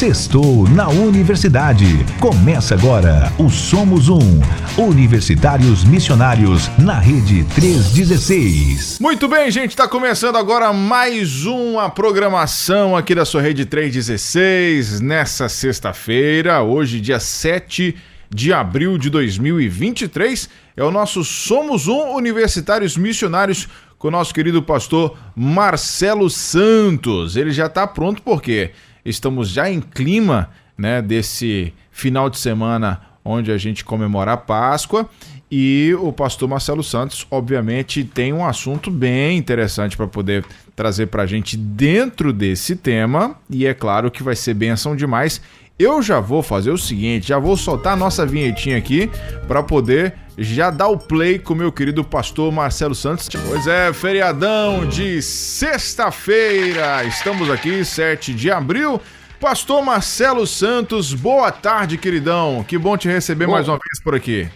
Sextou na Universidade. Começa agora o Somos Um. Universitários Missionários na Rede 316. Muito bem, gente, está começando agora mais uma programação aqui da sua Rede 316 nessa sexta-feira, hoje, dia 7 de abril de 2023. É o nosso Somos Um Universitários Missionários com o nosso querido pastor Marcelo Santos. Ele já está pronto porque estamos já em clima né, desse final de semana onde a gente comemora a Páscoa. E o pastor Marcelo Santos, obviamente, tem um assunto bem interessante para poder trazer para a gente dentro desse tema. E é claro que vai ser benção demais. Eu já vou fazer o seguinte, já vou soltar a nossa vinhetinha aqui para poder já dar o play com o meu querido pastor Marcelo Santos. Pois é, feriadão de sexta-feira. Estamos aqui, 7 de abril. Pastor Marcelo Santos, boa tarde, queridão. Que bom te receber boa. mais uma vez por aqui.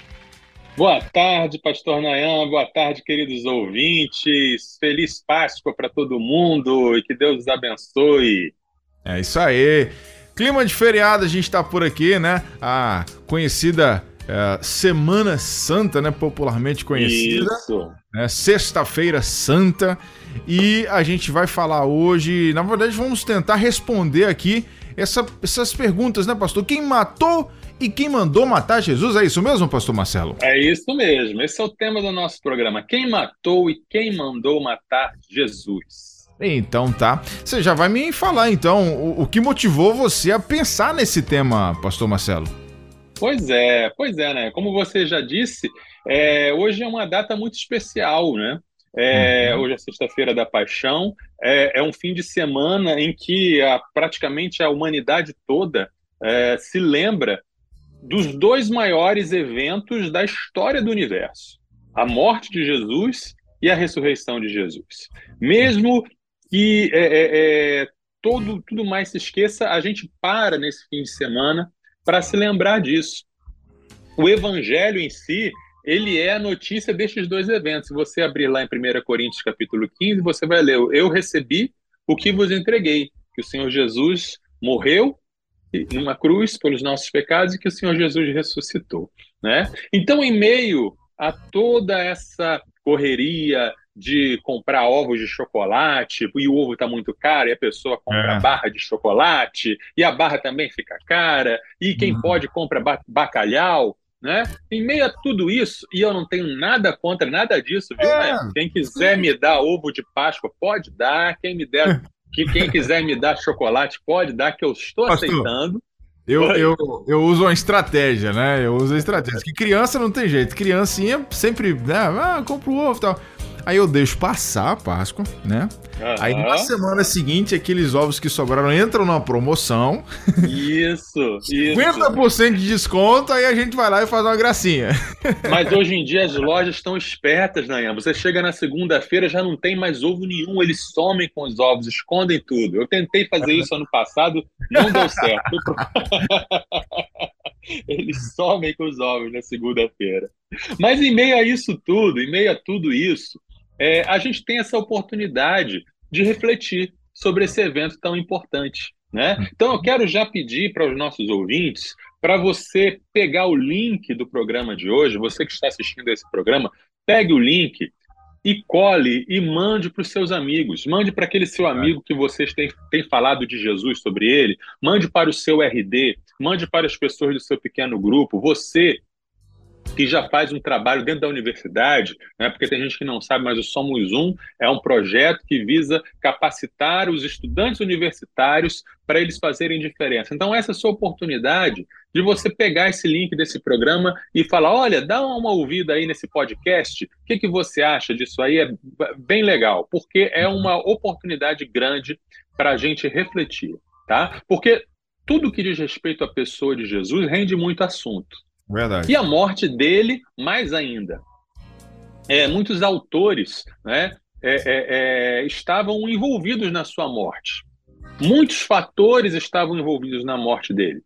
Boa tarde, pastor Nayan. Boa tarde, queridos ouvintes. Feliz Páscoa para todo mundo e que Deus os abençoe. É isso aí. Clima de feriado, a gente está por aqui, né? A conhecida é, Semana Santa, né? Popularmente conhecida. Isso. Né, Sexta-feira Santa. E a gente vai falar hoje. Na verdade, vamos tentar responder aqui essa, essas perguntas, né, pastor? Quem matou e quem mandou matar Jesus? É isso mesmo, pastor Marcelo? É isso mesmo. Esse é o tema do nosso programa. Quem matou e quem mandou matar Jesus? Então tá. Você já vai me falar então o, o que motivou você a pensar nesse tema, Pastor Marcelo? Pois é, pois é, né? Como você já disse, é, hoje é uma data muito especial, né? É, uhum. Hoje é sexta-feira da Paixão, é, é, um fim de semana em que a, praticamente a humanidade toda é, se lembra dos dois maiores eventos da história do universo: a morte de Jesus e a ressurreição de Jesus. Mesmo que é, é, é, todo, tudo mais se esqueça, a gente para nesse fim de semana para se lembrar disso. O evangelho em si, ele é a notícia destes dois eventos. Se você abrir lá em 1 Coríntios capítulo 15, você vai ler: Eu recebi o que vos entreguei, que o Senhor Jesus morreu numa cruz pelos nossos pecados e que o Senhor Jesus ressuscitou, né? Então, em meio a toda essa correria, de comprar ovos de chocolate e o ovo está muito caro e a pessoa compra é. barra de chocolate e a barra também fica cara e quem uhum. pode compra bacalhau, né? Em meio a tudo isso, e eu não tenho nada contra nada disso, viu? É. Né? Quem quiser me dar ovo de Páscoa, pode dar. Quem me der, que quem quiser me dar chocolate, pode dar, que eu estou Pastor. aceitando. Eu, eu, eu uso uma estratégia, né? Eu uso a estratégia. Que criança não tem jeito. Criancinha sempre, né? Ah, compra o ovo e tal. Aí eu deixo passar a Páscoa, né? Uhum. Aí na semana seguinte, aqueles ovos que sobraram entram na promoção. Isso, isso. 50% de desconto, aí a gente vai lá e faz uma gracinha. Mas hoje em dia as lojas estão espertas, Nayan. Você chega na segunda-feira, já não tem mais ovo nenhum, eles somem com os ovos, escondem tudo. Eu tentei fazer isso ano passado, não deu certo. Eles somem com os ovos na segunda-feira. Mas em meio a isso tudo, em meio a tudo isso, é, a gente tem essa oportunidade de refletir sobre esse evento tão importante. Né? Então, eu quero já pedir para os nossos ouvintes para você pegar o link do programa de hoje, você que está assistindo esse programa, pegue o link e cole e mande para os seus amigos. Mande para aquele seu amigo que vocês têm, têm falado de Jesus sobre ele. Mande para o seu RD. Mande para as pessoas do seu pequeno grupo. Você que já faz um trabalho dentro da universidade, né, porque tem gente que não sabe, mas o Somos Um é um projeto que visa capacitar os estudantes universitários para eles fazerem diferença. Então, essa é a sua oportunidade de você pegar esse link desse programa e falar: olha, dá uma ouvida aí nesse podcast, o que, que você acha disso aí? É bem legal, porque é uma oportunidade grande para a gente refletir, tá? Porque tudo que diz respeito à pessoa de Jesus rende muito assunto. Verdade. E a morte dele, mais ainda. É, muitos autores né, é, é, é, estavam envolvidos na sua morte. Muitos fatores estavam envolvidos na morte dele.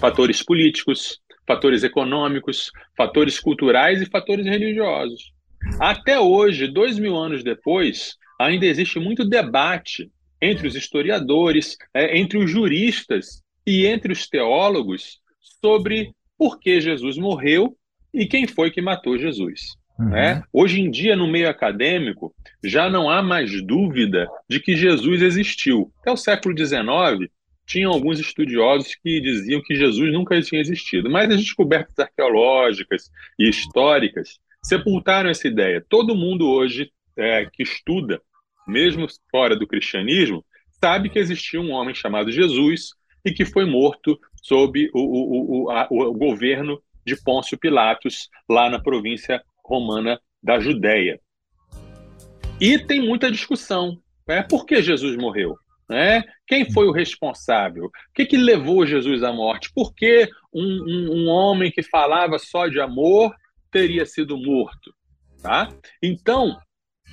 Fatores políticos, fatores econômicos, fatores culturais e fatores religiosos. Até hoje, dois mil anos depois, ainda existe muito debate entre os historiadores, é, entre os juristas e entre os teólogos sobre por que Jesus morreu e quem foi que matou Jesus. Uhum. Né? Hoje em dia, no meio acadêmico, já não há mais dúvida de que Jesus existiu. Até o século XIX, tinham alguns estudiosos que diziam que Jesus nunca tinha existido, mas as descobertas arqueológicas e históricas sepultaram essa ideia. Todo mundo hoje é, que estuda, mesmo fora do cristianismo, sabe que existia um homem chamado Jesus e que foi morto sob o, o, o, a, o governo de Pôncio Pilatos, lá na província romana da Judéia. E tem muita discussão. Né? Por que Jesus morreu? Né? Quem foi o responsável? O que, que levou Jesus à morte? Por que um, um, um homem que falava só de amor teria sido morto? Tá? Então,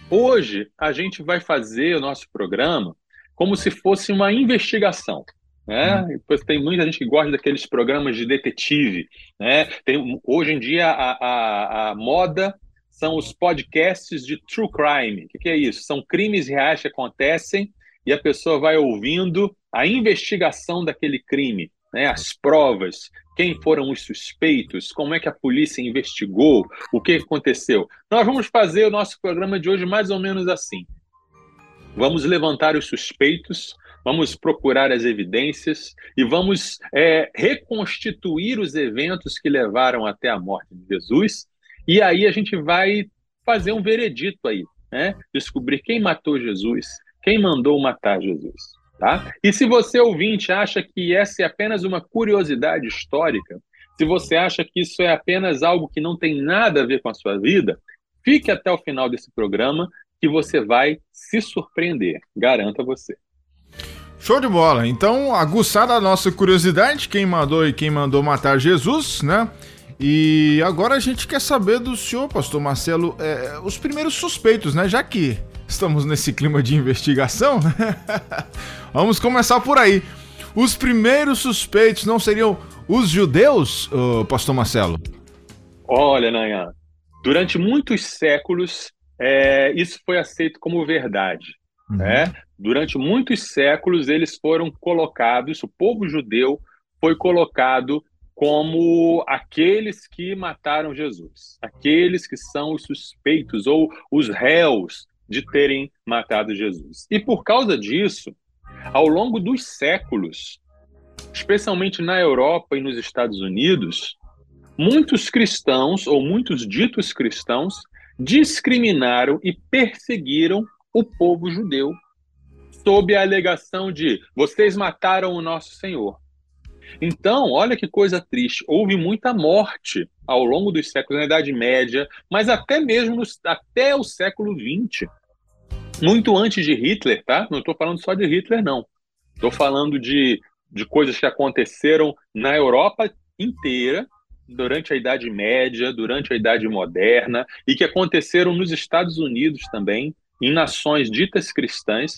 hoje a gente vai fazer o nosso programa como se fosse uma investigação. Né? Uhum. Tem muita gente que gosta daqueles programas de detetive. Né? Tem, hoje em dia, a, a, a moda são os podcasts de true crime. O que, que é isso? São crimes reais que acontecem e a pessoa vai ouvindo a investigação daquele crime, né? as provas, quem foram os suspeitos, como é que a polícia investigou, o que aconteceu. Nós vamos fazer o nosso programa de hoje mais ou menos assim. Vamos levantar os suspeitos, vamos procurar as evidências e vamos é, reconstituir os eventos que levaram até a morte de Jesus. E aí a gente vai fazer um veredito aí, né? Descobrir quem matou Jesus, quem mandou matar Jesus. Tá? E se você, ouvinte, acha que essa é apenas uma curiosidade histórica, se você acha que isso é apenas algo que não tem nada a ver com a sua vida, fique até o final desse programa que você vai se surpreender, garanto a você. Show de bola. Então, aguçada a nossa curiosidade, quem mandou e quem mandou matar Jesus, né? E agora a gente quer saber do senhor, pastor Marcelo, é, os primeiros suspeitos, né? Já que estamos nesse clima de investigação, né? Vamos começar por aí. Os primeiros suspeitos não seriam os judeus, pastor Marcelo? Olha, Nanha, durante muitos séculos é, isso foi aceito como verdade. Uhum. Né? Durante muitos séculos eles foram colocados, o povo judeu foi colocado como aqueles que mataram Jesus, aqueles que são os suspeitos ou os réus de terem matado Jesus. E por causa disso, ao longo dos séculos, especialmente na Europa e nos Estados Unidos, muitos cristãos ou muitos ditos cristãos discriminaram e perseguiram o povo judeu sob a alegação de vocês mataram o nosso Senhor. Então, olha que coisa triste. Houve muita morte ao longo dos séculos, na Idade Média, mas até mesmo no, até o século XX. Muito antes de Hitler, tá? Não estou falando só de Hitler, não. Estou falando de, de coisas que aconteceram na Europa inteira, durante a Idade Média, durante a Idade Moderna, e que aconteceram nos Estados Unidos também, em nações ditas cristãs,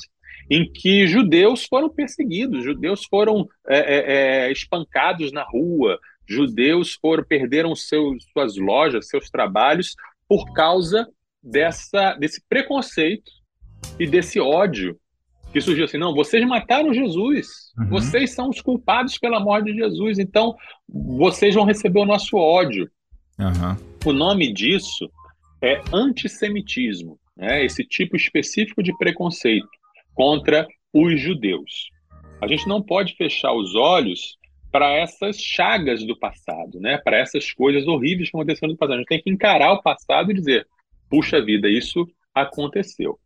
em que judeus foram perseguidos, judeus foram é, é, é, espancados na rua, judeus foram perderam seus, suas lojas, seus trabalhos por causa dessa, desse preconceito e desse ódio que surgiu assim, não, vocês mataram Jesus, uhum. vocês são os culpados pela morte de Jesus, então vocês vão receber o nosso ódio. Uhum. O nome disso é antissemitismo, né? esse tipo específico de preconceito contra os judeus. A gente não pode fechar os olhos para essas chagas do passado, né? para essas coisas horríveis que aconteceram no passado. A gente tem que encarar o passado e dizer: puxa vida, isso aconteceu.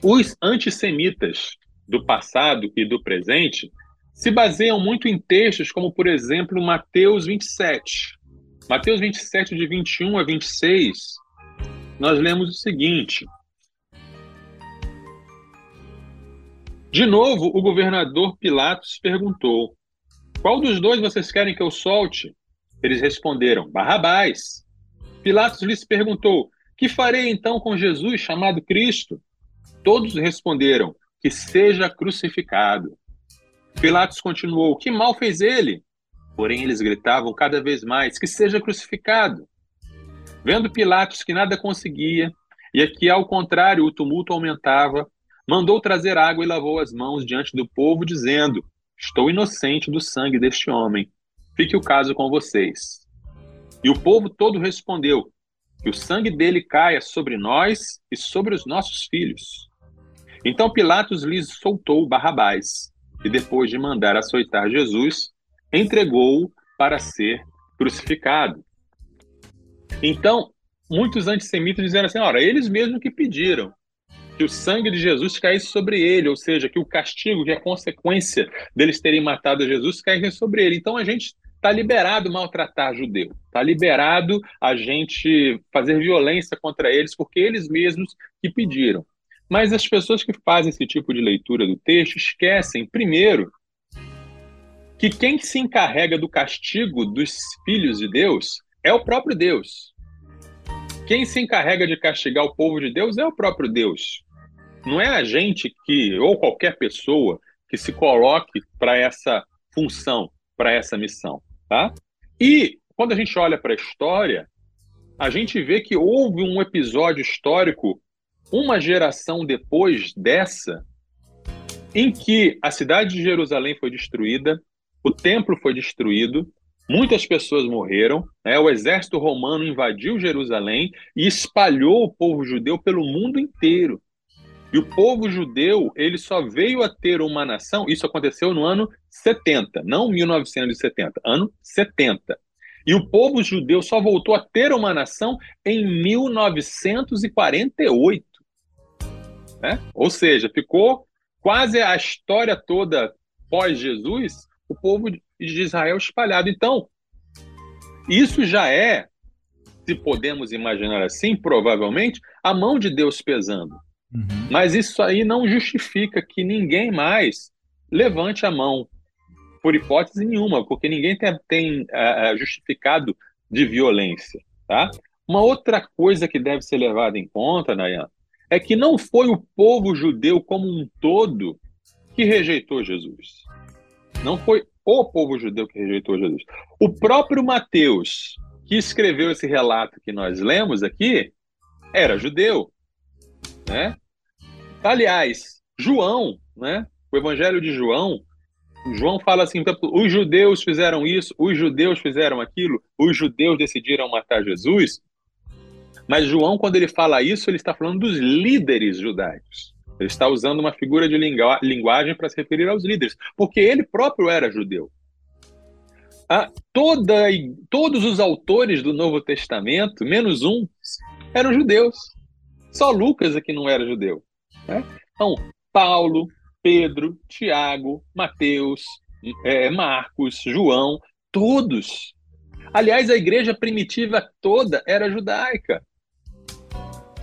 Os antissemitas do passado e do presente se baseiam muito em textos como, por exemplo, Mateus 27. Mateus 27, de 21 a 26, nós lemos o seguinte: De novo, o governador Pilatos perguntou: Qual dos dois vocês querem que eu solte? Eles responderam: Barrabás. Pilatos lhes perguntou: Que farei então com Jesus chamado Cristo? Todos responderam: Que seja crucificado. Pilatos continuou: Que mal fez ele? Porém, eles gritavam cada vez mais: Que seja crucificado. Vendo Pilatos que nada conseguia, e que, ao contrário, o tumulto aumentava, mandou trazer água e lavou as mãos diante do povo, dizendo: Estou inocente do sangue deste homem. Fique o caso com vocês. E o povo todo respondeu: Que o sangue dele caia sobre nós e sobre os nossos filhos. Então Pilatos lhes soltou Barrabás, e depois de mandar açoitar Jesus, entregou-o para ser crucificado. Então, muitos antissemitas disseram assim: ora, eles mesmos que pediram que o sangue de Jesus caísse sobre ele, ou seja, que o castigo, que a consequência deles terem matado Jesus caísse sobre ele. Então a gente está liberado maltratar judeu, está liberado a gente fazer violência contra eles, porque eles mesmos que pediram. Mas as pessoas que fazem esse tipo de leitura do texto esquecem, primeiro, que quem se encarrega do castigo dos filhos de Deus é o próprio Deus. Quem se encarrega de castigar o povo de Deus é o próprio Deus. Não é a gente que, ou qualquer pessoa, que se coloque para essa função, para essa missão. Tá? E quando a gente olha para a história, a gente vê que houve um episódio histórico uma geração depois dessa, em que a cidade de Jerusalém foi destruída, o templo foi destruído, muitas pessoas morreram, né? o exército romano invadiu Jerusalém e espalhou o povo judeu pelo mundo inteiro. E o povo judeu, ele só veio a ter uma nação, isso aconteceu no ano 70, não 1970, ano 70. E o povo judeu só voltou a ter uma nação em 1948. Né? Ou seja, ficou quase a história toda pós-Jesus, o povo de Israel espalhado. Então, isso já é, se podemos imaginar assim, provavelmente, a mão de Deus pesando. Uhum. Mas isso aí não justifica que ninguém mais levante a mão, por hipótese nenhuma, porque ninguém tem, tem uh, justificado de violência. Tá? Uma outra coisa que deve ser levada em conta, Nayan, é que não foi o povo judeu como um todo que rejeitou Jesus. Não foi o povo judeu que rejeitou Jesus. O próprio Mateus, que escreveu esse relato que nós lemos aqui, era judeu, né? Aliás, João, né? O Evangelho de João, João fala assim: os judeus fizeram isso, os judeus fizeram aquilo, os judeus decidiram matar Jesus. Mas João, quando ele fala isso, ele está falando dos líderes judaicos. Ele está usando uma figura de linguagem para se referir aos líderes, porque ele próprio era judeu. Ah, toda, todos os autores do Novo Testamento, menos um, eram judeus. Só Lucas é que não era judeu. Né? Então, Paulo, Pedro, Tiago, Mateus, é, Marcos, João, todos. Aliás, a igreja primitiva toda era judaica.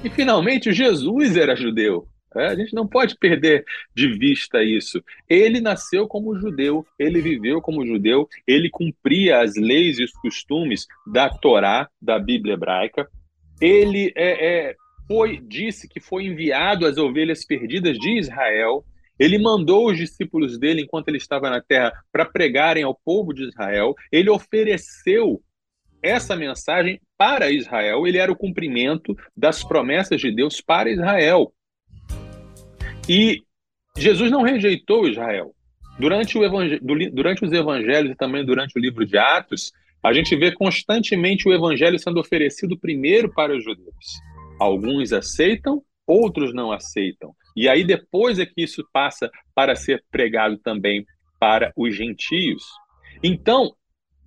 E finalmente Jesus era judeu. É, a gente não pode perder de vista isso. Ele nasceu como judeu, ele viveu como judeu, ele cumpria as leis e os costumes da Torá, da Bíblia hebraica. Ele é, é, foi disse que foi enviado às ovelhas perdidas de Israel. Ele mandou os discípulos dele, enquanto ele estava na terra, para pregarem ao povo de Israel. Ele ofereceu essa mensagem para Israel, ele era o cumprimento das promessas de Deus para Israel. E Jesus não rejeitou Israel. Durante, o durante os evangelhos e também durante o livro de Atos, a gente vê constantemente o evangelho sendo oferecido primeiro para os judeus. Alguns aceitam, outros não aceitam. E aí depois é que isso passa para ser pregado também para os gentios. Então,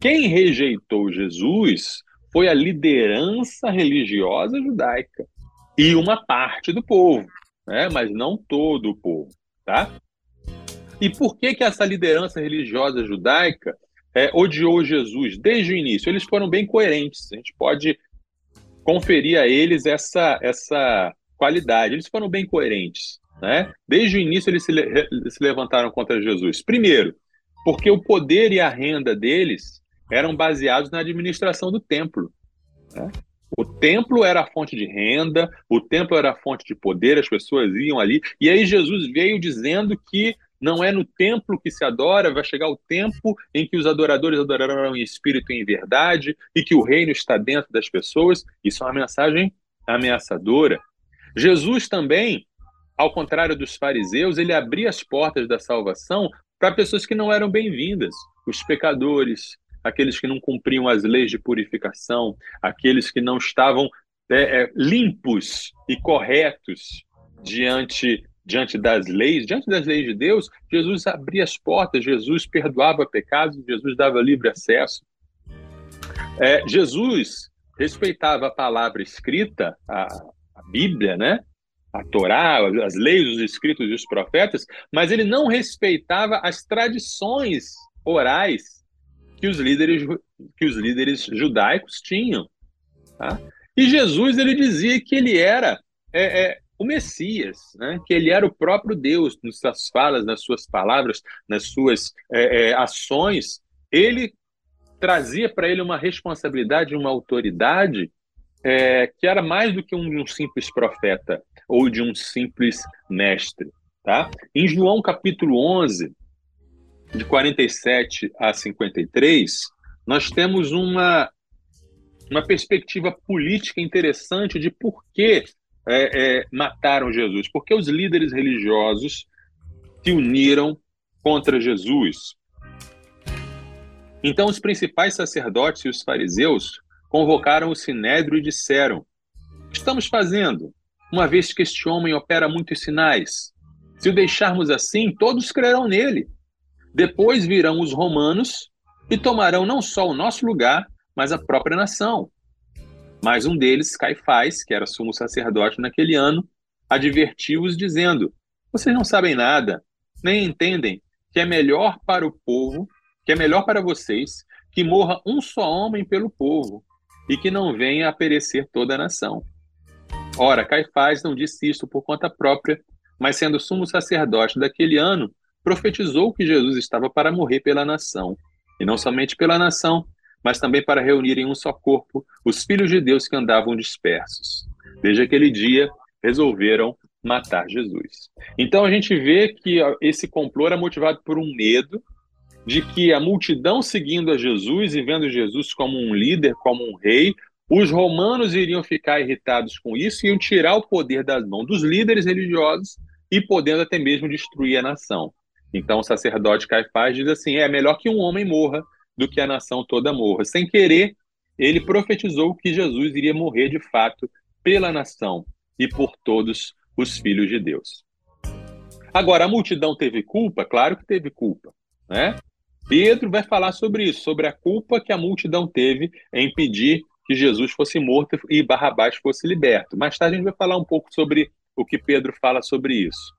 quem rejeitou Jesus foi a liderança religiosa judaica e uma parte do povo, né? mas não todo o povo. Tá? E por que, que essa liderança religiosa judaica é, odiou Jesus desde o início? Eles foram bem coerentes, a gente pode conferir a eles essa, essa qualidade. Eles foram bem coerentes. Né? Desde o início, eles se, se levantaram contra Jesus. Primeiro, porque o poder e a renda deles eram baseados na administração do templo. Né? O templo era a fonte de renda, o templo era a fonte de poder, as pessoas iam ali. E aí Jesus veio dizendo que não é no templo que se adora, vai chegar o tempo em que os adoradores adorarão em espírito e em verdade, e que o reino está dentro das pessoas. Isso é uma mensagem ameaçadora. Jesus também ao contrário dos fariseus, ele abria as portas da salvação para pessoas que não eram bem-vindas, os pecadores, aqueles que não cumpriam as leis de purificação, aqueles que não estavam é, é, limpos e corretos diante diante das leis, diante das leis de Deus, Jesus abria as portas, Jesus perdoava pecados, Jesus dava livre acesso. É, Jesus respeitava a palavra escrita, a, a Bíblia, né? a Torá, as leis, os escritos e os profetas, mas ele não respeitava as tradições orais que os líderes, que os líderes judaicos tinham. Tá? E Jesus ele dizia que ele era é, é, o Messias, né? que ele era o próprio Deus, nas suas falas, nas suas palavras, nas suas é, é ações. Ele trazia para ele uma responsabilidade, uma autoridade é, que era mais do que um, um simples profeta ou de um simples mestre. Tá? Em João capítulo 11, de 47 a 53, nós temos uma, uma perspectiva política interessante de por que é, é, mataram Jesus. Porque os líderes religiosos se uniram contra Jesus. Então, os principais sacerdotes e os fariseus convocaram o sinédrio e disseram: que estamos fazendo? uma vez que este homem opera muitos sinais. Se o deixarmos assim, todos crerão nele. Depois virão os romanos e tomarão não só o nosso lugar, mas a própria nação. Mas um deles, Caifás, que era sumo sacerdote naquele ano, advertiu-os, dizendo: Vocês não sabem nada, nem entendem que é melhor para o povo, que é melhor para vocês, que morra um só homem pelo povo, e que não venha a perecer toda a nação. Ora, Caifás não disse isto por conta própria, mas sendo sumo sacerdote daquele ano, profetizou que Jesus estava para morrer pela nação, e não somente pela nação, mas também para reunir em um só corpo os filhos de Deus que andavam dispersos. Desde aquele dia, resolveram matar Jesus. Então a gente vê que esse complô era motivado por um medo de que a multidão seguindo a Jesus e vendo Jesus como um líder, como um rei, os romanos iriam ficar irritados com isso e iam tirar o poder das mãos dos líderes religiosos e podendo até mesmo destruir a nação. Então o sacerdote Caifás diz assim: é melhor que um homem morra do que a nação toda morra. Sem querer, ele profetizou que Jesus iria morrer de fato pela nação e por todos os filhos de Deus. Agora, a multidão teve culpa? Claro que teve culpa. Né? Pedro vai falar sobre isso, sobre a culpa que a multidão teve em pedir que Jesus fosse morto e Barrabás fosse liberto. Mais tarde a gente vai falar um pouco sobre o que Pedro fala sobre isso.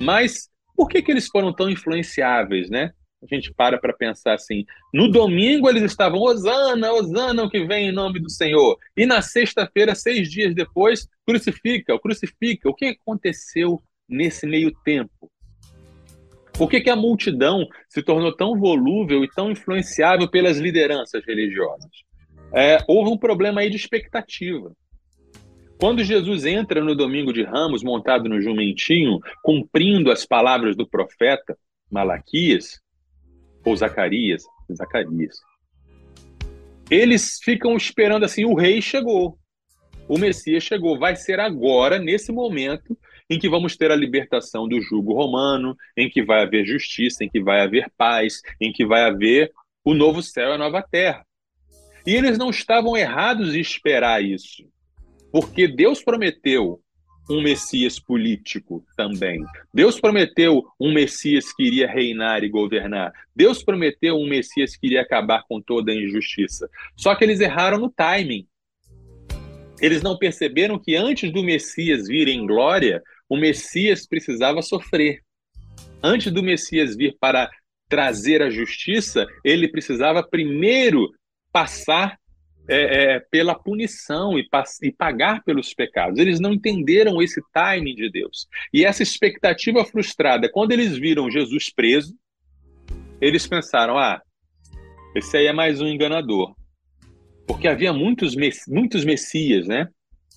Mas por que, que eles foram tão influenciáveis, né? A gente para para pensar assim. No domingo eles estavam, Osana, Osana, o que vem em nome do Senhor. E na sexta-feira, seis dias depois, crucifica, crucifica. O que aconteceu nesse meio tempo? Por que, que a multidão se tornou tão volúvel e tão influenciável pelas lideranças religiosas? é, houve um problema aí de expectativa. Quando Jesus entra no domingo de Ramos, montado no jumentinho, cumprindo as palavras do profeta Malaquias, ou Zacarias, Zacarias, eles ficam esperando assim: o rei chegou, o Messias chegou, vai ser agora, nesse momento, em que vamos ter a libertação do jugo romano, em que vai haver justiça, em que vai haver paz, em que vai haver o novo céu e a nova terra. E eles não estavam errados em esperar isso, porque Deus prometeu um Messias político também. Deus prometeu um Messias que iria reinar e governar. Deus prometeu um Messias que iria acabar com toda a injustiça. Só que eles erraram no timing. Eles não perceberam que antes do Messias vir em glória, o Messias precisava sofrer. Antes do Messias vir para trazer a justiça, ele precisava primeiro passar é, é, pela punição e, e, pagar pelos pecados. Eles não entenderam esse timing de Deus. E essa expectativa frustrada, quando eles viram Jesus preso, eles pensaram: ah, esse aí é mais um enganador. Porque havia muitos, muitos messias, né?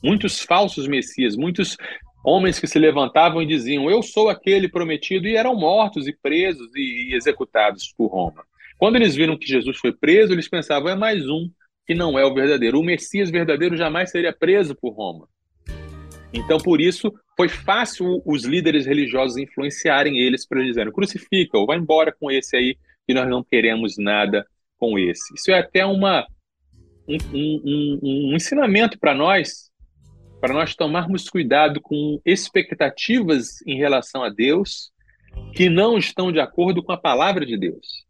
Muitos falsos messias, muitos homens que se levantavam e diziam: Eu sou aquele prometido, e eram mortos e presos e, e executados por Roma. Quando eles viram que Jesus foi preso, eles pensavam, é mais um que não é o verdadeiro. O Messias verdadeiro jamais seria preso por Roma. Então, por isso, foi fácil os líderes religiosos influenciarem eles para dizerem: crucifica, ou vai embora com esse aí, que nós não queremos nada com esse. Isso é até uma, um, um, um, um ensinamento para nós, para nós tomarmos cuidado com expectativas em relação a Deus que não estão de acordo com a palavra de Deus.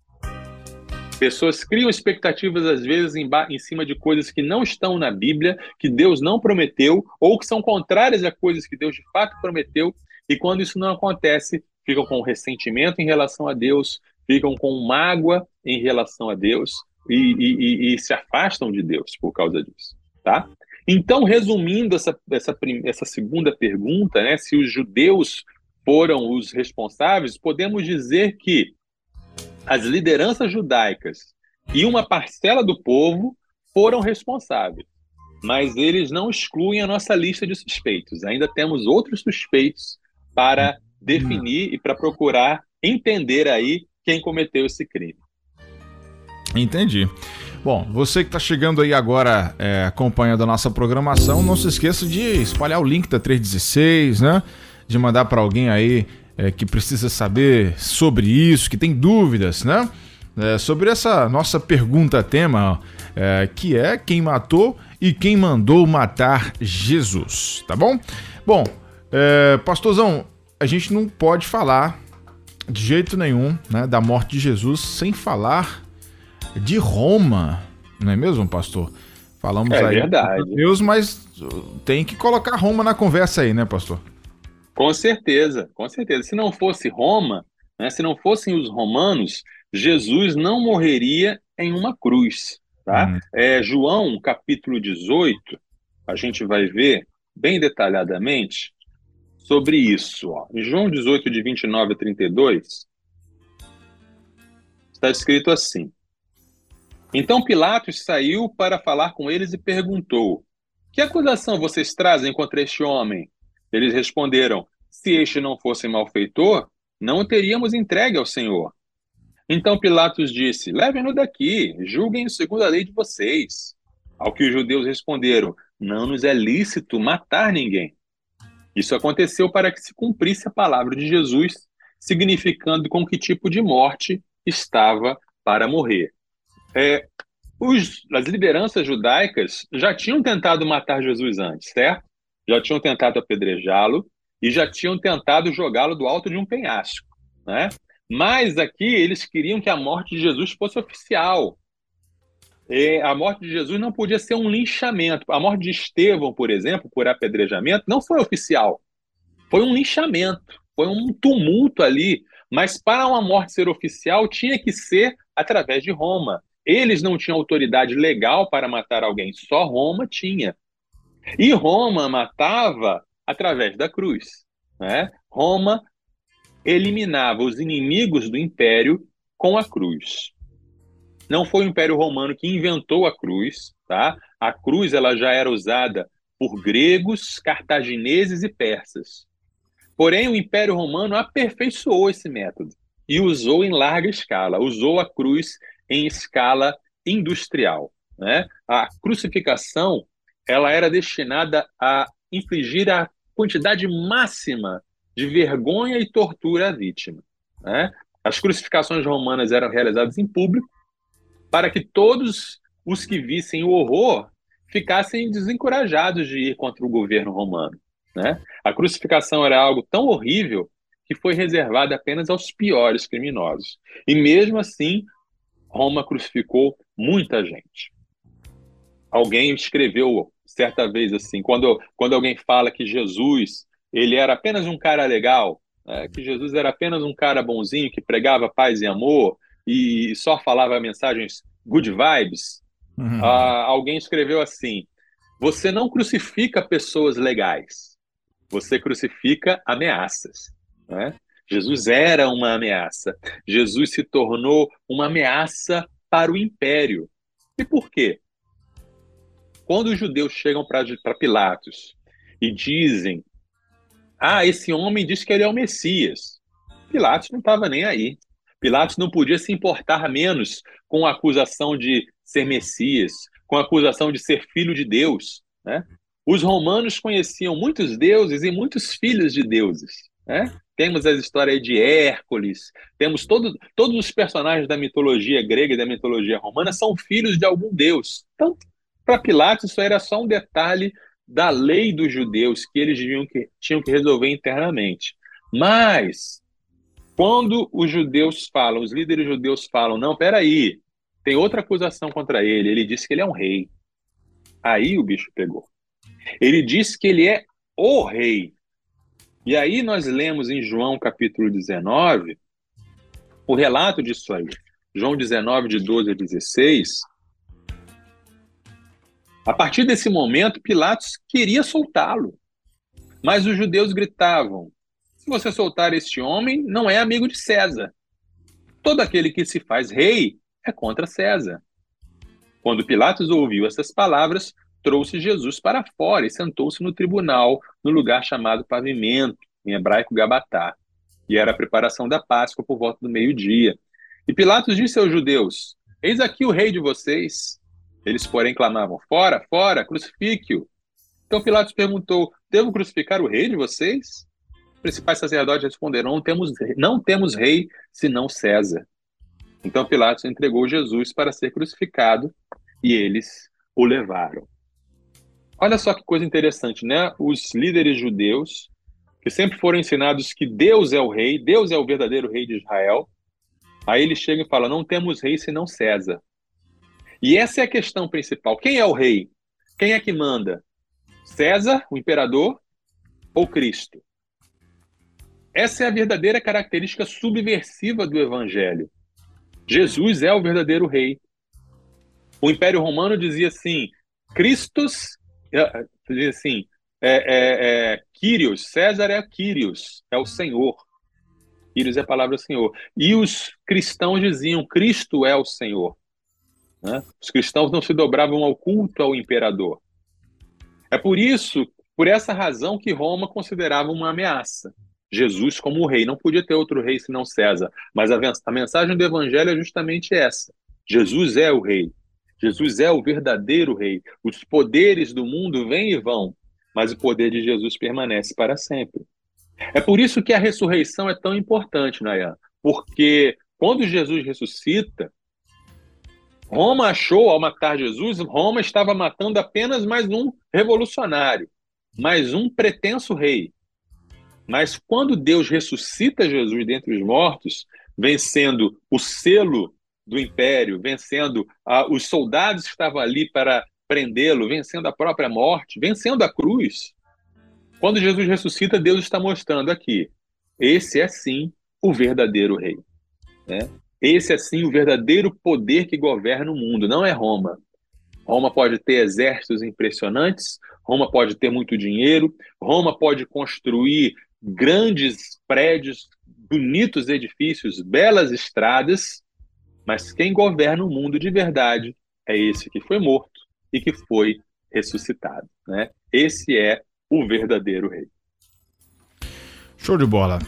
Pessoas criam expectativas, às vezes, em, em, cima de coisas que não estão na Bíblia, que Deus não prometeu, ou que são contrárias a coisas que Deus de fato prometeu, e quando isso não acontece, ficam com ressentimento em relação a Deus, ficam com mágoa em relação a Deus e, e, e, e se afastam de Deus por causa disso. Tá? Então, resumindo essa, essa, essa segunda pergunta, né, se os judeus foram os responsáveis, podemos dizer que as lideranças judaicas e uma parcela do povo foram responsáveis. Mas eles não excluem a nossa lista de suspeitos. Ainda temos outros suspeitos para definir e para procurar entender aí quem cometeu esse crime. Entendi. Bom, você que está chegando aí agora é, acompanhando a nossa programação, não se esqueça de espalhar o link da 316, né? De mandar para alguém aí é, que precisa saber sobre isso, que tem dúvidas, né? É, sobre essa nossa pergunta-tema, é, que é quem matou e quem mandou matar Jesus, tá bom? Bom, é, pastorzão, a gente não pode falar de jeito nenhum né, da morte de Jesus sem falar de Roma, não é mesmo, pastor? Falamos é aí verdade. de Deus, mas tem que colocar Roma na conversa aí, né, pastor? Com certeza, com certeza. Se não fosse Roma, né, se não fossem os romanos, Jesus não morreria em uma cruz. Tá? Uhum. É, João, capítulo 18, a gente vai ver bem detalhadamente sobre isso. Ó. Em João 18, de 29 a 32, está escrito assim: Então Pilatos saiu para falar com eles e perguntou: Que acusação vocês trazem contra este homem? Eles responderam: Se este não fosse malfeitor, não o teríamos entregue ao Senhor. Então Pilatos disse: Levem-no daqui, julguem segundo a lei de vocês. Ao que os judeus responderam: Não nos é lícito matar ninguém. Isso aconteceu para que se cumprisse a palavra de Jesus, significando com que tipo de morte estava para morrer. É, os, as lideranças judaicas já tinham tentado matar Jesus antes, certo? Já tinham tentado apedrejá-lo e já tinham tentado jogá-lo do alto de um penhasco, né? Mas aqui eles queriam que a morte de Jesus fosse oficial. E a morte de Jesus não podia ser um linchamento. A morte de Estevão, por exemplo, por apedrejamento, não foi oficial. Foi um linchamento, foi um tumulto ali. Mas para uma morte ser oficial, tinha que ser através de Roma. Eles não tinham autoridade legal para matar alguém, só Roma tinha. E Roma matava através da cruz. Né? Roma eliminava os inimigos do império com a cruz. Não foi o Império Romano que inventou a cruz, tá? A cruz ela já era usada por gregos, cartagineses e persas. Porém, o Império Romano aperfeiçoou esse método e usou em larga escala, usou a cruz em escala industrial. Né? A crucificação ela era destinada a infligir a quantidade máxima de vergonha e tortura à vítima. Né? As crucificações romanas eram realizadas em público para que todos os que vissem o horror ficassem desencorajados de ir contra o governo romano. Né? A crucificação era algo tão horrível que foi reservada apenas aos piores criminosos. E mesmo assim, Roma crucificou muita gente alguém escreveu certa vez assim, quando, quando alguém fala que Jesus ele era apenas um cara legal, né, que Jesus era apenas um cara bonzinho que pregava paz e amor e só falava mensagens good vibes, uhum. ah, alguém escreveu assim: você não crucifica pessoas legais, você crucifica ameaças. Né? Jesus era uma ameaça. Jesus se tornou uma ameaça para o império. E por quê? Quando os judeus chegam para Pilatos e dizem: Ah, esse homem diz que ele é o Messias, Pilatos não estava nem aí. Pilatos não podia se importar menos com a acusação de ser Messias, com a acusação de ser filho de Deus. Né? Os romanos conheciam muitos deuses e muitos filhos de deuses. Né? Temos as histórias de Hércules, temos todo, todos os personagens da mitologia grega e da mitologia romana são filhos de algum deus. Então, para Pilatos, isso era só um detalhe da lei dos judeus que eles tinham que, tinham que resolver internamente. Mas, quando os judeus falam, os líderes judeus falam, não, peraí, tem outra acusação contra ele, ele disse que ele é um rei. Aí o bicho pegou. Ele disse que ele é o rei. E aí nós lemos em João capítulo 19 o relato disso aí. João 19, de 12 a 16. A partir desse momento, Pilatos queria soltá-lo. Mas os judeus gritavam: se você soltar este homem, não é amigo de César. Todo aquele que se faz rei é contra César. Quando Pilatos ouviu essas palavras, trouxe Jesus para fora e sentou-se no tribunal, no lugar chamado Pavimento, em hebraico Gabatá, e era a preparação da Páscoa por volta do meio-dia. E Pilatos disse aos judeus: Eis aqui o rei de vocês. Eles, porém, clamavam: Fora, fora, crucifique-o. Então Pilatos perguntou: Devo crucificar o rei de vocês? Os principais sacerdotes responderam: Não temos, não temos rei senão César. Então Pilatos entregou Jesus para ser crucificado e eles o levaram. Olha só que coisa interessante, né? Os líderes judeus, que sempre foram ensinados que Deus é o rei, Deus é o verdadeiro rei de Israel, aí eles chegam e falam: não temos rei senão César. E essa é a questão principal. Quem é o rei? Quem é que manda? César, o imperador, ou Cristo? Essa é a verdadeira característica subversiva do evangelho. Jesus é o verdadeiro rei. O Império Romano dizia assim: Christus diz assim, é, é, é, Kyrios, César é Kyrios, é o Senhor. Kyrios é a palavra Senhor. E os cristãos diziam, Cristo é o Senhor. Né? Os cristãos não se dobravam ao culto ao imperador. É por isso, por essa razão, que Roma considerava uma ameaça. Jesus como o rei. Não podia ter outro rei senão César. Mas a, a mensagem do evangelho é justamente essa. Jesus é o rei. Jesus é o verdadeiro rei. Os poderes do mundo vêm e vão, mas o poder de Jesus permanece para sempre. É por isso que a ressurreição é tão importante, Nayan, porque quando Jesus ressuscita, Roma achou, ao matar Jesus, Roma estava matando apenas mais um revolucionário, mais um pretenso rei. Mas quando Deus ressuscita Jesus dentre os mortos, vencendo o selo do império, vencendo os soldados que estavam ali para prendê-lo, vencendo a própria morte, vencendo a cruz. Quando Jesus ressuscita, Deus está mostrando aqui: esse é sim o verdadeiro rei. Né? Esse é sim o verdadeiro poder que governa o mundo, não é Roma. Roma pode ter exércitos impressionantes, Roma pode ter muito dinheiro, Roma pode construir grandes prédios, bonitos edifícios, belas estradas, mas quem governa o mundo de verdade é esse que foi morto e que foi ressuscitado. Né? Esse é o verdadeiro rei. Show de bola.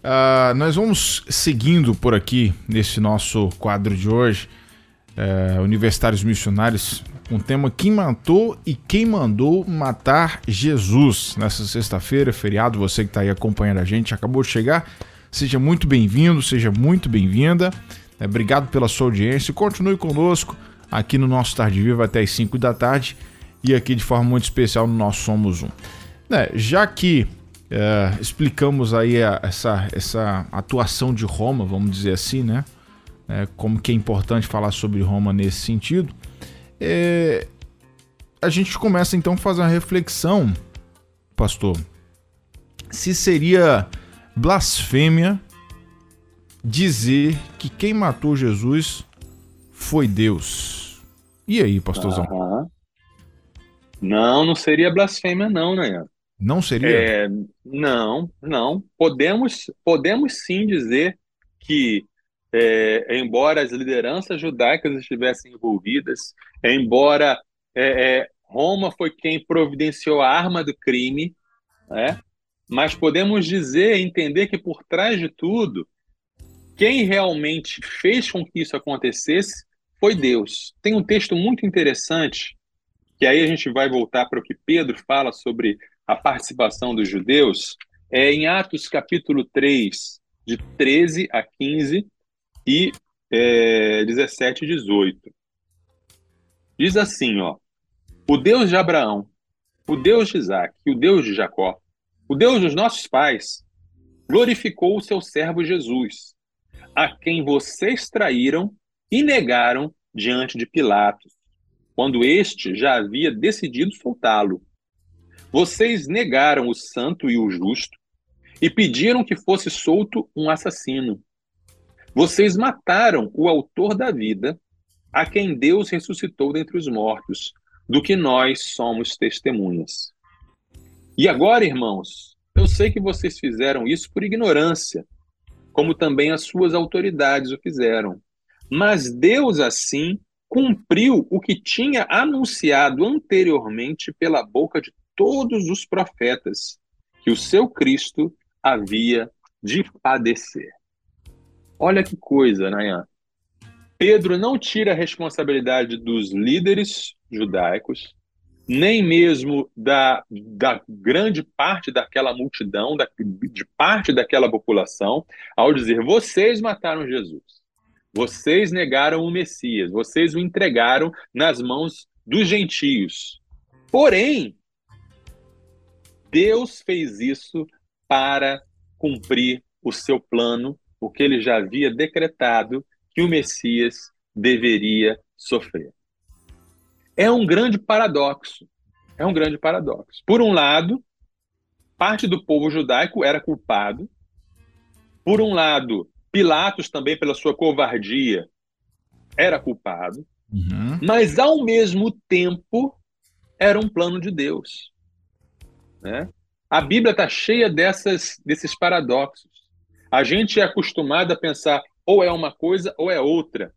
Uh, nós vamos seguindo por aqui nesse nosso quadro de hoje, uh, Universitários Missionários, um tema Quem matou e quem mandou matar Jesus. Nessa sexta-feira, feriado, você que está aí acompanhando a gente, acabou de chegar, seja muito bem-vindo, seja muito bem-vinda. É, obrigado pela sua audiência. Continue conosco aqui no nosso Tarde Viva até as 5 da tarde e aqui de forma muito especial no nosso Somos Um. É, já que é, explicamos aí a, essa, essa atuação de Roma, vamos dizer assim, né? É, como que é importante falar sobre Roma nesse sentido. É, a gente começa então a fazer uma reflexão, pastor, se seria blasfêmia dizer que quem matou Jesus foi Deus. E aí, pastorzão? Não, não seria blasfêmia, não, né? Não seria? É, não, não. Podemos, podemos sim dizer que, é, embora as lideranças judaicas estivessem envolvidas, embora é, é Roma foi quem providenciou a arma do crime, né? mas podemos dizer, entender que por trás de tudo quem realmente fez com que isso acontecesse foi Deus. Tem um texto muito interessante que aí a gente vai voltar para o que Pedro fala sobre a participação dos judeus, é em Atos capítulo 3, de 13 a 15 e é, 17 e 18. Diz assim, ó, o Deus de Abraão, o Deus de Isaac o Deus de Jacó, o Deus dos nossos pais, glorificou o seu servo Jesus, a quem vocês traíram e negaram diante de Pilatos, quando este já havia decidido soltá-lo. Vocês negaram o santo e o justo e pediram que fosse solto um assassino. Vocês mataram o autor da vida, a quem Deus ressuscitou dentre os mortos, do que nós somos testemunhas. E agora, irmãos, eu sei que vocês fizeram isso por ignorância, como também as suas autoridades o fizeram. Mas Deus, assim, cumpriu o que tinha anunciado anteriormente pela boca de todos os profetas, que o seu Cristo havia de padecer. Olha que coisa, Nayan. Pedro não tira a responsabilidade dos líderes judaicos, nem mesmo da, da grande parte daquela multidão, da, de parte daquela população, ao dizer: vocês mataram Jesus, vocês negaram o Messias, vocês o entregaram nas mãos dos gentios. Porém, Deus fez isso para cumprir o seu plano, porque ele já havia decretado que o Messias deveria sofrer é um grande paradoxo. É um grande paradoxo. Por um lado, parte do povo judaico era culpado. Por um lado, Pilatos também, pela sua covardia, era culpado. Uhum. Mas, ao mesmo tempo, era um plano de Deus. Né? A Bíblia está cheia dessas, desses paradoxos. A gente é acostumado a pensar ou é uma coisa ou é outra.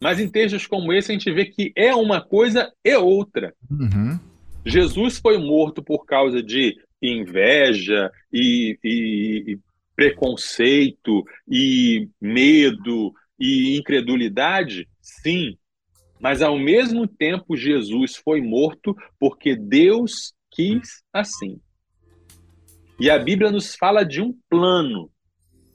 Mas em textos como esse, a gente vê que é uma coisa e outra. Uhum. Jesus foi morto por causa de inveja e, e, e preconceito e medo e incredulidade? Sim. Mas ao mesmo tempo, Jesus foi morto porque Deus quis assim. E a Bíblia nos fala de um plano,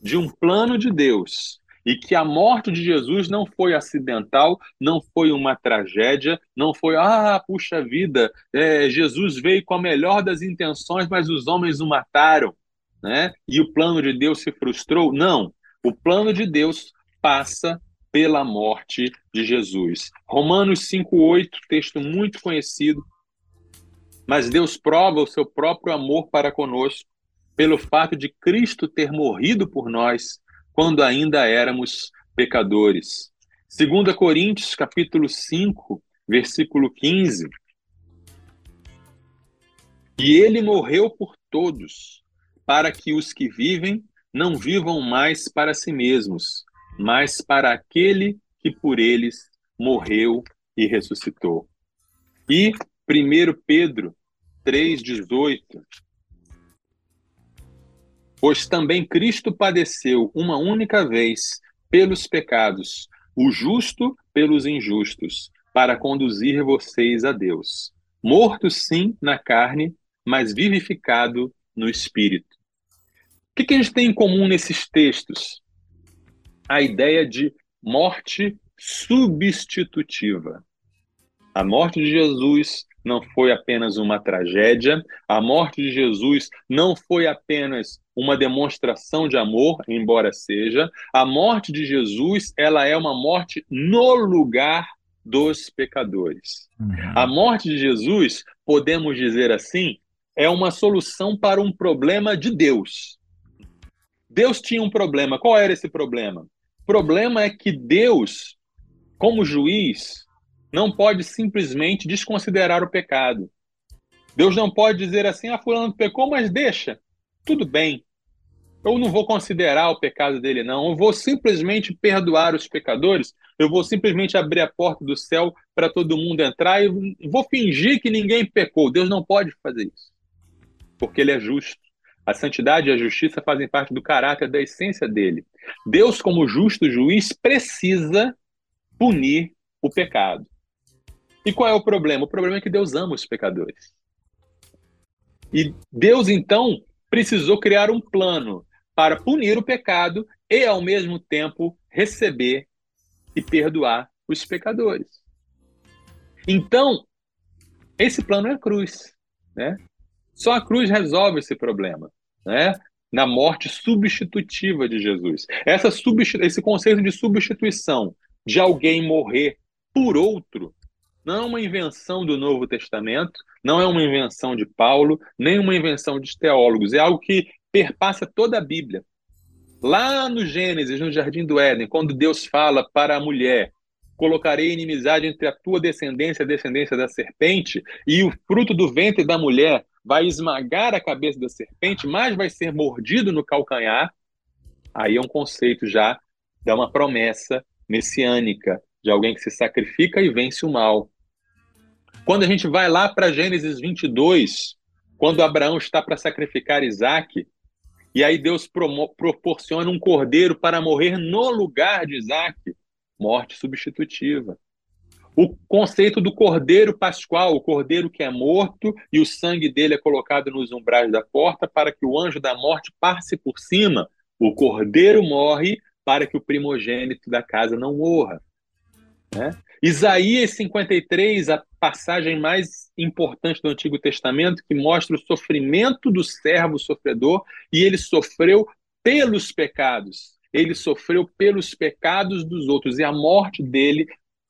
de um plano de Deus e que a morte de Jesus não foi acidental, não foi uma tragédia, não foi, ah, puxa vida, é, Jesus veio com a melhor das intenções, mas os homens o mataram, né? E o plano de Deus se frustrou. Não, o plano de Deus passa pela morte de Jesus. Romanos 5,8, texto muito conhecido. Mas Deus prova o seu próprio amor para conosco pelo fato de Cristo ter morrido por nós quando ainda éramos pecadores. 2 Coríntios, capítulo 5, versículo 15. E ele morreu por todos, para que os que vivem não vivam mais para si mesmos, mas para aquele que por eles morreu e ressuscitou. E 1 Pedro 3,18 Pois também Cristo padeceu uma única vez pelos pecados, o justo pelos injustos, para conduzir vocês a Deus. Morto, sim, na carne, mas vivificado no espírito. O que, que a gente tem em comum nesses textos? A ideia de morte substitutiva. A morte de Jesus não foi apenas uma tragédia, a morte de Jesus não foi apenas uma demonstração de amor, embora seja, a morte de Jesus, ela é uma morte no lugar dos pecadores. Uhum. A morte de Jesus, podemos dizer assim, é uma solução para um problema de Deus. Deus tinha um problema. Qual era esse problema? O problema é que Deus, como juiz, não pode simplesmente desconsiderar o pecado. Deus não pode dizer assim: ah, fulano pecou, mas deixa, tudo bem. Eu não vou considerar o pecado dele, não. Eu vou simplesmente perdoar os pecadores. Eu vou simplesmente abrir a porta do céu para todo mundo entrar e vou fingir que ninguém pecou. Deus não pode fazer isso, porque ele é justo. A santidade e a justiça fazem parte do caráter, da essência dele. Deus, como justo juiz, precisa punir o pecado. E qual é o problema? O problema é que Deus ama os pecadores. E Deus, então, precisou criar um plano para punir o pecado e, ao mesmo tempo, receber e perdoar os pecadores. Então, esse plano é a cruz. Né? Só a cruz resolve esse problema. Né? Na morte substitutiva de Jesus. Essa esse conceito de substituição, de alguém morrer por outro, não é uma invenção do Novo Testamento, não é uma invenção de Paulo, nem uma invenção de teólogos, é algo que perpassa toda a Bíblia. Lá no Gênesis, no Jardim do Éden, quando Deus fala para a mulher: Colocarei inimizade entre a tua descendência e a descendência da serpente, e o fruto do ventre da mulher vai esmagar a cabeça da serpente, mas vai ser mordido no calcanhar. Aí é um conceito já, dá uma promessa messiânica de alguém que se sacrifica e vence o mal. Quando a gente vai lá para Gênesis 22, quando Abraão está para sacrificar Isaac, e aí Deus proporciona um cordeiro para morrer no lugar de Isaac, morte substitutiva. O conceito do cordeiro pascual, o cordeiro que é morto e o sangue dele é colocado nos umbrais da porta para que o anjo da morte passe por cima. O cordeiro morre para que o primogênito da casa não morra. Né? Isaías 53, a passagem mais importante do Antigo Testamento, que mostra o sofrimento do servo sofredor, e ele sofreu pelos pecados. Ele sofreu pelos pecados dos outros, e a morte dele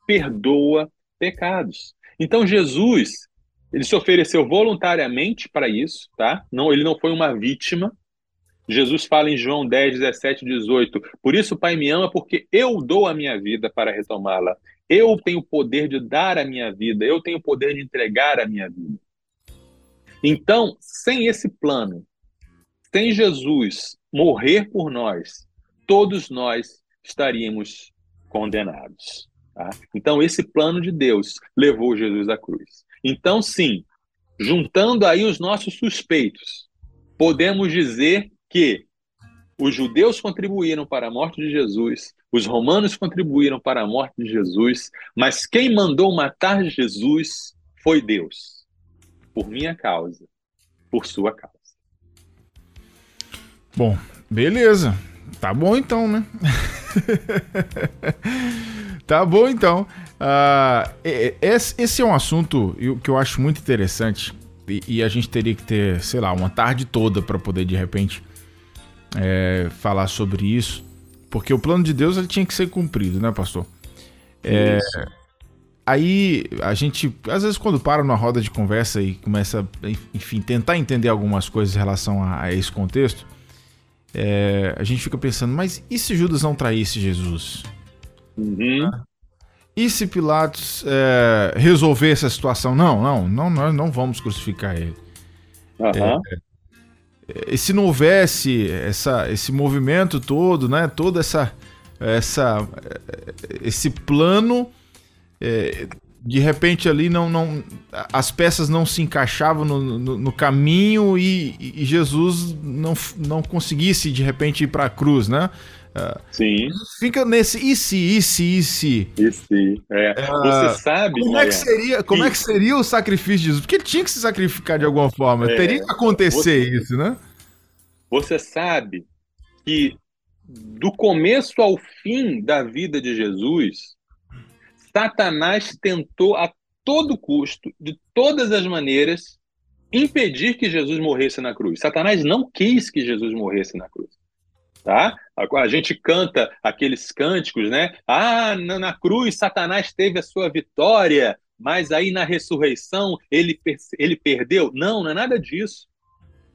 perdoa pecados. Então Jesus, ele se ofereceu voluntariamente para isso, tá? Não, ele não foi uma vítima. Jesus fala em João 10, 17, 18: Por isso o Pai me ama, porque eu dou a minha vida para retomá-la. Eu tenho o poder de dar a minha vida, eu tenho o poder de entregar a minha vida. Então, sem esse plano, sem Jesus morrer por nós, todos nós estaríamos condenados. Tá? Então, esse plano de Deus levou Jesus à cruz. Então, sim, juntando aí os nossos suspeitos, podemos dizer que os judeus contribuíram para a morte de Jesus, os romanos contribuíram para a morte de Jesus, mas quem mandou matar Jesus foi Deus, por minha causa, por sua causa. Bom, beleza. Tá bom então, né? tá bom então. Uh, esse é um assunto que eu acho muito interessante e a gente teria que ter, sei lá, uma tarde toda para poder de repente é, falar sobre isso, porque o plano de Deus ele tinha que ser cumprido, né, pastor? É, aí a gente, às vezes, quando para numa roda de conversa e começa, enfim, tentar entender algumas coisas em relação a, a esse contexto, é, a gente fica pensando, mas e se Judas não traísse Jesus? Uhum. E se Pilatos é, resolver essa situação? Não, não, não, nós não vamos crucificar ele. Uhum. E se não houvesse essa, esse movimento todo, né, toda essa, essa esse plano, é, de repente ali não, não as peças não se encaixavam no, no, no caminho e, e, Jesus não, não conseguisse de repente ir para a cruz, né? Sim. Fica nesse e se, e se, e se. E se. É. é. Você sabe. Como, é que seria, como é que seria o sacrifício de Jesus? Porque ele tinha que se sacrificar de alguma forma. É. Teria que acontecer você, isso, né? Você sabe que do começo ao fim da vida de Jesus, Satanás tentou a todo custo, de todas as maneiras, impedir que Jesus morresse na cruz. Satanás não quis que Jesus morresse na cruz tá? A gente canta aqueles cânticos, né? Ah, na cruz Satanás teve a sua vitória, mas aí na ressurreição ele, ele perdeu. Não, não é nada disso.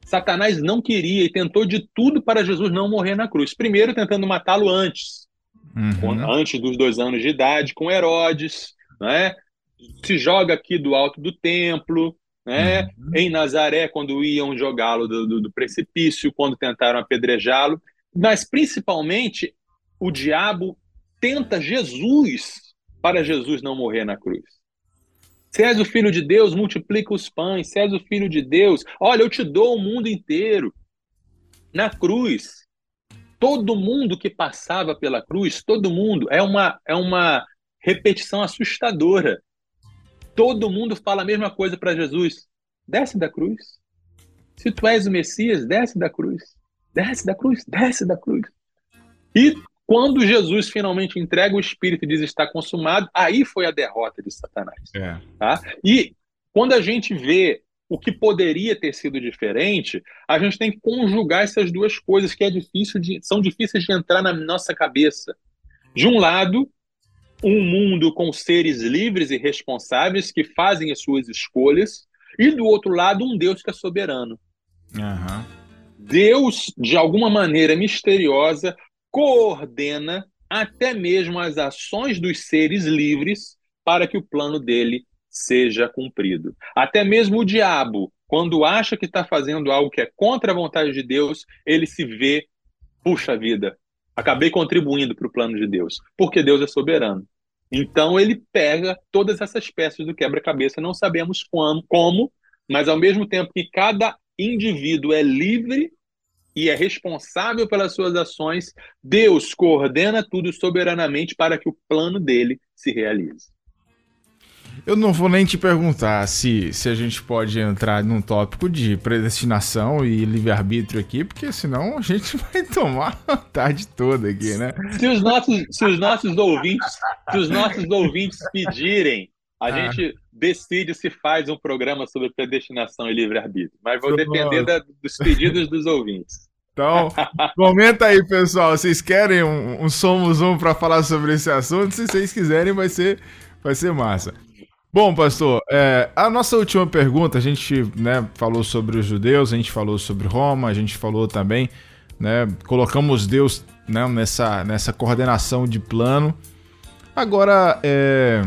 Satanás não queria e tentou de tudo para Jesus não morrer na cruz. Primeiro, tentando matá-lo antes, uhum. antes dos dois anos de idade, com Herodes, né? Se joga aqui do alto do templo, né? Uhum. Em Nazaré, quando iam jogá-lo do, do, do precipício, quando tentaram apedrejá-lo. Mas principalmente o diabo tenta Jesus para Jesus não morrer na cruz. Se és o filho de Deus, multiplica os pães. Se és o filho de Deus, olha, eu te dou o mundo inteiro. Na cruz, todo mundo que passava pela cruz, todo mundo, é uma, é uma repetição assustadora. Todo mundo fala a mesma coisa para Jesus: desce da cruz. Se tu és o Messias, desce da cruz. Desce da cruz, desce da cruz. E quando Jesus finalmente entrega o Espírito e diz está consumado, aí foi a derrota de Satanás. É. Tá? E quando a gente vê o que poderia ter sido diferente, a gente tem que conjugar essas duas coisas que é difícil de, são difíceis de entrar na nossa cabeça. De um lado, um mundo com seres livres e responsáveis que fazem as suas escolhas, e do outro lado, um Deus que é soberano. Uhum. Deus, de alguma maneira misteriosa, coordena até mesmo as ações dos seres livres para que o plano dele seja cumprido. Até mesmo o diabo, quando acha que está fazendo algo que é contra a vontade de Deus, ele se vê, puxa vida, acabei contribuindo para o plano de Deus, porque Deus é soberano. Então ele pega todas essas peças do quebra-cabeça, não sabemos como, como, mas ao mesmo tempo que cada indivíduo é livre e é responsável pelas suas ações, Deus coordena tudo soberanamente para que o plano dele se realize. Eu não vou nem te perguntar se, se a gente pode entrar num tópico de predestinação e livre-arbítrio aqui, porque senão a gente vai tomar a tarde toda aqui, né? Se os nossos, se os nossos ouvintes, se os nossos ouvintes pedirem, a ah. gente decide se faz um programa sobre predestinação e livre-arbítrio. Mas vou depender da, dos pedidos dos ouvintes. Então, comenta aí, pessoal. Vocês querem um, um Somos Um para falar sobre esse assunto? Se vocês quiserem, vai ser, vai ser massa. Bom, pastor, é, a nossa última pergunta, a gente né, falou sobre os judeus, a gente falou sobre Roma, a gente falou também, né, colocamos Deus né, nessa, nessa coordenação de plano. Agora, é,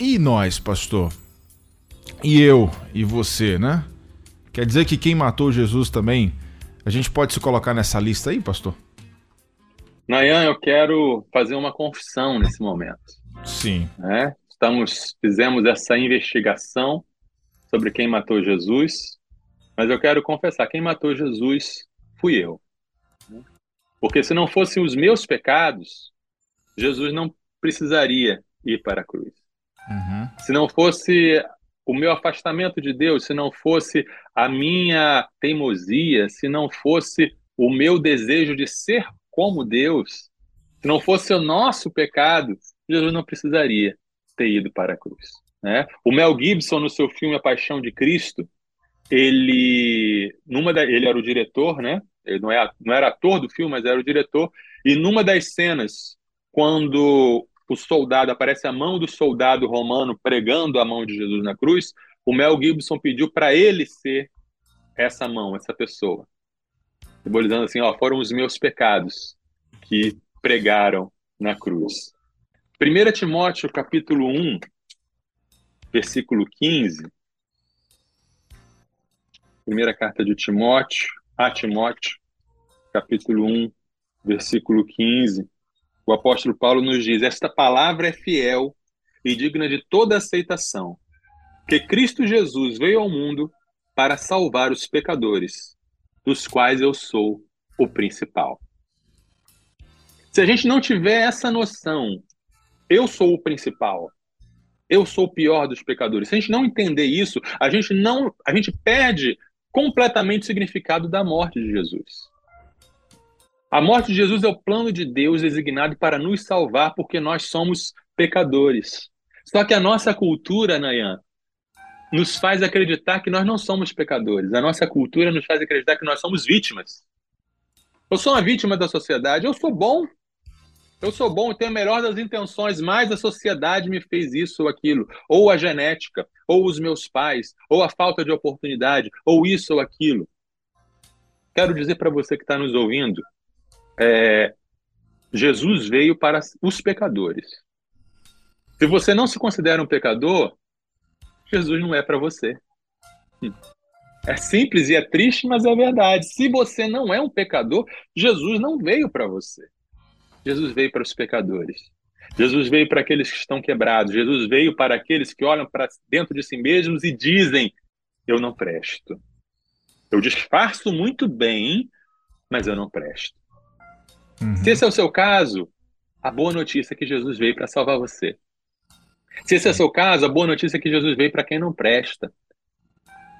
e nós, pastor? E eu e você, né? Quer dizer que quem matou Jesus também, a gente pode se colocar nessa lista aí, pastor? Nayan, eu quero fazer uma confissão nesse momento. Sim. Né? Estamos, fizemos essa investigação sobre quem matou Jesus, mas eu quero confessar, quem matou Jesus fui eu. Porque se não fossem os meus pecados, Jesus não precisaria ir para a cruz. Uhum. Se não fosse o meu afastamento de Deus, se não fosse a minha teimosia, se não fosse o meu desejo de ser como Deus, se não fosse o nosso pecado, Jesus não precisaria ter ido para a cruz. Né? O Mel Gibson, no seu filme A Paixão de Cristo, ele, numa da, ele era o diretor, né? Ele não, é, não era ator do filme, mas era o diretor. E numa das cenas, quando o soldado aparece a mão do soldado romano pregando a mão de Jesus na cruz, o Mel Gibson pediu para ele ser essa mão, essa pessoa, simbolizando assim, ó, foram os meus pecados que pregaram na cruz. 1 Timóteo capítulo 1, versículo 15. Primeira carta de Timóteo, a Timóteo, capítulo 1, versículo 15. O apóstolo Paulo nos diz: Esta palavra é fiel e digna de toda aceitação, que Cristo Jesus veio ao mundo para salvar os pecadores, dos quais eu sou o principal. Se a gente não tiver essa noção eu sou o principal. Eu sou o pior dos pecadores. Se a gente não entender isso, a gente não, a gente perde completamente o significado da morte de Jesus. A morte de Jesus é o plano de Deus designado para nos salvar porque nós somos pecadores. Só que a nossa cultura, Nayan, nos faz acreditar que nós não somos pecadores. A nossa cultura nos faz acreditar que nós somos vítimas. Eu sou uma vítima da sociedade, eu sou bom, eu sou bom e tenho a melhor das intenções, mas a sociedade me fez isso ou aquilo, ou a genética, ou os meus pais, ou a falta de oportunidade, ou isso ou aquilo. Quero dizer para você que está nos ouvindo, é, Jesus veio para os pecadores. Se você não se considera um pecador, Jesus não é para você. É simples e é triste, mas é verdade. Se você não é um pecador, Jesus não veio para você. Jesus veio para os pecadores. Jesus veio para aqueles que estão quebrados. Jesus veio para aqueles que olham para dentro de si mesmos e dizem: Eu não presto. Eu disfarço muito bem, mas eu não presto. Uhum. Se esse é o seu caso, a boa notícia é que Jesus veio para salvar você. Se esse é o seu caso, a boa notícia é que Jesus veio para quem não presta.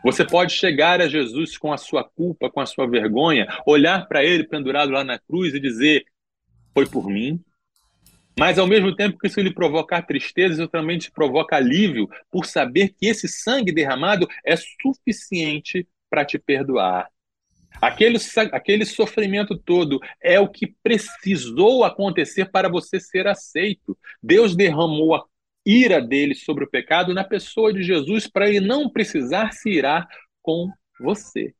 Você pode chegar a Jesus com a sua culpa, com a sua vergonha, olhar para ele pendurado lá na cruz e dizer: Foi por mim. Mas ao mesmo tempo que isso lhe provocar tristeza, isso também te provoca alívio por saber que esse sangue derramado é suficiente para te perdoar. Aquele, aquele sofrimento todo é o que precisou acontecer para você ser aceito. Deus derramou a ira dele sobre o pecado na pessoa de Jesus para ele não precisar se irar com você.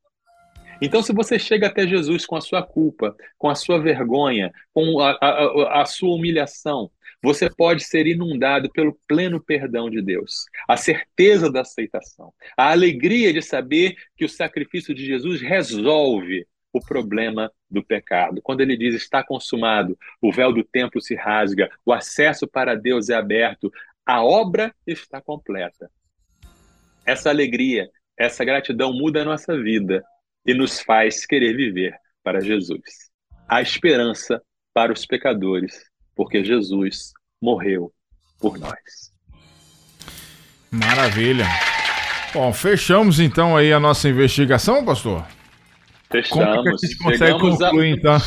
Então, se você chega até Jesus com a sua culpa, com a sua vergonha, com a, a, a, sua humilhação, você pode ser inundado pelo pleno perdão de Deus, a certeza da aceitação, a alegria de saber que o sacrifício de Jesus resolve o problema do pecado. Quando ele diz está consumado, o véu do templo se rasga, o acesso para Deus é aberto, a obra está completa. Essa alegria, essa gratidão muda a nossa vida e nos faz querer viver para Jesus. A esperança para os pecadores, porque Jesus morreu por nós. Maravilha. Bom, fechamos então aí a nossa investigação, pastor? Fechamos. Chegamos concluir, a... então?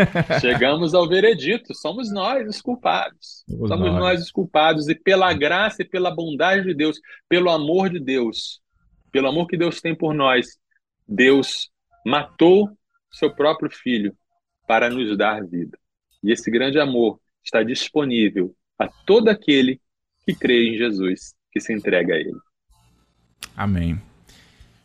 Chegamos ao veredito, somos nós os culpados. Somos, somos nós. nós os culpados, e pela graça e pela bondade de Deus, pelo amor de Deus, pelo amor que Deus tem por nós, Deus matou seu próprio filho para nos dar vida. E esse grande amor está disponível a todo aquele que crê em Jesus, que se entrega a Ele. Amém.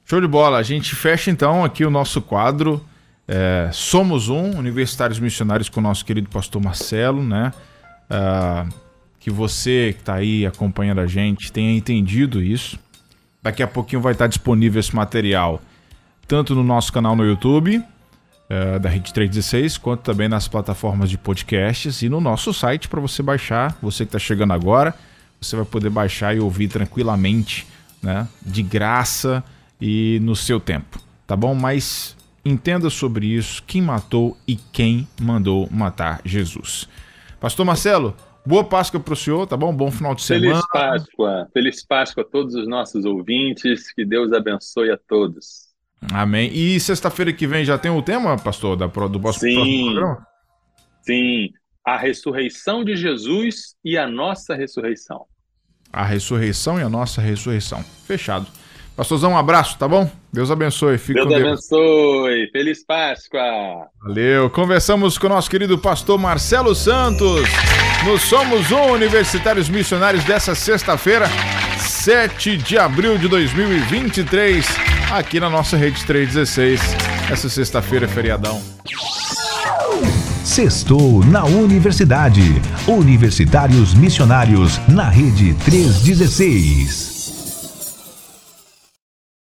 Show de bola. A gente fecha então aqui o nosso quadro é, Somos Um, Universitários Missionários com o nosso querido pastor Marcelo, né? Uh, que você que está aí acompanhando a gente tenha entendido isso. Daqui a pouquinho vai estar disponível esse material tanto no nosso canal no YouTube, uh, da Rede 316, quanto também nas plataformas de podcasts e no nosso site para você baixar. Você que está chegando agora, você vai poder baixar e ouvir tranquilamente, né? De graça e no seu tempo, tá bom? Mas entenda sobre isso, quem matou e quem mandou matar Jesus. Pastor Marcelo, boa Páscoa para o senhor, tá bom? Bom final de semana. Feliz Páscoa, feliz Páscoa a todos os nossos ouvintes, que Deus abençoe a todos. Amém. E sexta-feira que vem já tem o tema, pastor, da, do nosso Sim. programa? Sim, a ressurreição de Jesus e a nossa ressurreição. A ressurreição e a nossa ressurreição. Fechado. Pastorzão, um abraço, tá bom? Deus abençoe. Fique Deus abençoe. Feliz Páscoa. Valeu. Conversamos com o nosso querido pastor Marcelo Santos. No Somos Um Universitários Missionários dessa sexta-feira, 7 de abril de 2023, aqui na nossa Rede 316. Essa sexta-feira é feriadão. Sextou na Universidade. Universitários Missionários na Rede 316.